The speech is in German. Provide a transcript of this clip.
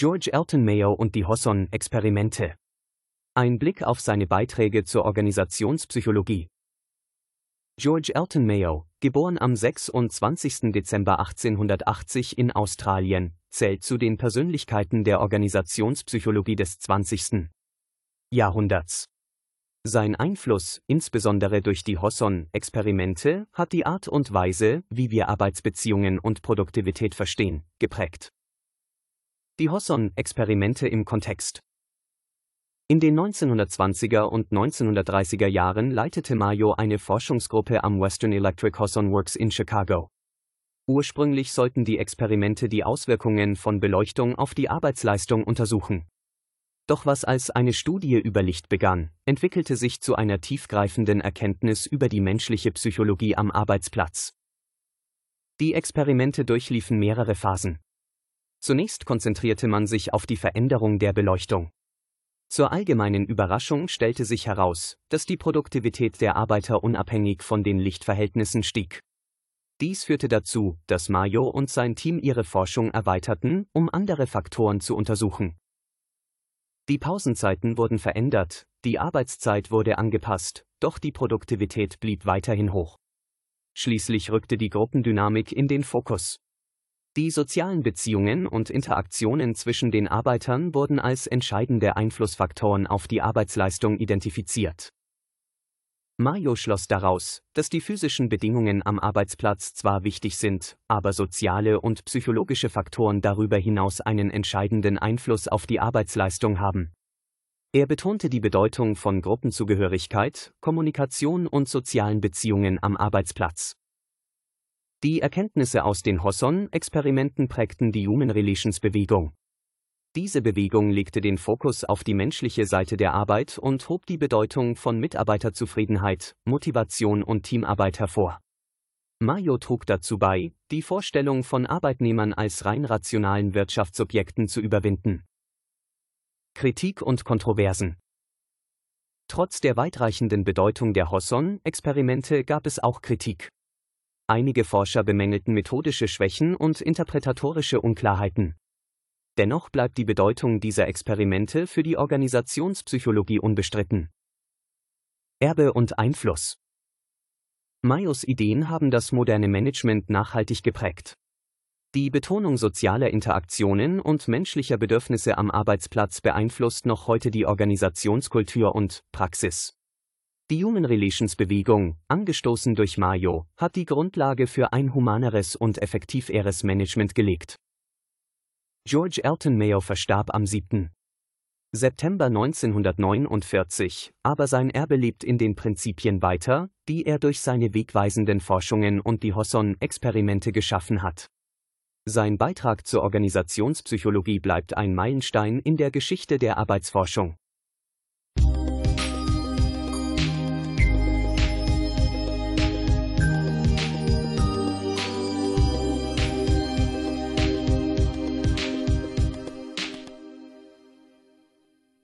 George Elton Mayo und die Hosson-Experimente. Ein Blick auf seine Beiträge zur Organisationspsychologie. George Elton Mayo, geboren am 26. Dezember 1880 in Australien, zählt zu den Persönlichkeiten der Organisationspsychologie des 20. Jahrhunderts. Sein Einfluss, insbesondere durch die Hosson-Experimente, hat die Art und Weise, wie wir Arbeitsbeziehungen und Produktivität verstehen, geprägt. Die Hosson-Experimente im Kontext in den 1920er und 1930er Jahren leitete Mayo eine Forschungsgruppe am Western Electric Hosson Works in Chicago. Ursprünglich sollten die Experimente die Auswirkungen von Beleuchtung auf die Arbeitsleistung untersuchen. Doch was als eine Studie über Licht begann, entwickelte sich zu einer tiefgreifenden Erkenntnis über die menschliche Psychologie am Arbeitsplatz. Die Experimente durchliefen mehrere Phasen. Zunächst konzentrierte man sich auf die Veränderung der Beleuchtung. Zur allgemeinen Überraschung stellte sich heraus, dass die Produktivität der Arbeiter unabhängig von den Lichtverhältnissen stieg. Dies führte dazu, dass Mayo und sein Team ihre Forschung erweiterten, um andere Faktoren zu untersuchen. Die Pausenzeiten wurden verändert, die Arbeitszeit wurde angepasst, doch die Produktivität blieb weiterhin hoch. Schließlich rückte die Gruppendynamik in den Fokus. Die sozialen Beziehungen und Interaktionen zwischen den Arbeitern wurden als entscheidende Einflussfaktoren auf die Arbeitsleistung identifiziert. Mayo schloss daraus, dass die physischen Bedingungen am Arbeitsplatz zwar wichtig sind, aber soziale und psychologische Faktoren darüber hinaus einen entscheidenden Einfluss auf die Arbeitsleistung haben. Er betonte die Bedeutung von Gruppenzugehörigkeit, Kommunikation und sozialen Beziehungen am Arbeitsplatz. Die Erkenntnisse aus den Hosson-Experimenten prägten die Human Relations Bewegung. Diese Bewegung legte den Fokus auf die menschliche Seite der Arbeit und hob die Bedeutung von Mitarbeiterzufriedenheit, Motivation und Teamarbeit hervor. Mayo trug dazu bei, die Vorstellung von Arbeitnehmern als rein rationalen Wirtschaftsobjekten zu überwinden. Kritik und Kontroversen Trotz der weitreichenden Bedeutung der Hosson-Experimente gab es auch Kritik. Einige Forscher bemängelten methodische Schwächen und interpretatorische Unklarheiten. Dennoch bleibt die Bedeutung dieser Experimente für die Organisationspsychologie unbestritten. Erbe und Einfluss Mayos Ideen haben das moderne Management nachhaltig geprägt. Die Betonung sozialer Interaktionen und menschlicher Bedürfnisse am Arbeitsplatz beeinflusst noch heute die Organisationskultur und Praxis. Die Human Relations Bewegung, angestoßen durch Mayo, hat die Grundlage für ein humaneres und effektiveres Management gelegt. George Elton Mayo verstarb am 7. September 1949, aber sein Erbe lebt in den Prinzipien weiter, die er durch seine wegweisenden Forschungen und die Hosson-Experimente geschaffen hat. Sein Beitrag zur Organisationspsychologie bleibt ein Meilenstein in der Geschichte der Arbeitsforschung.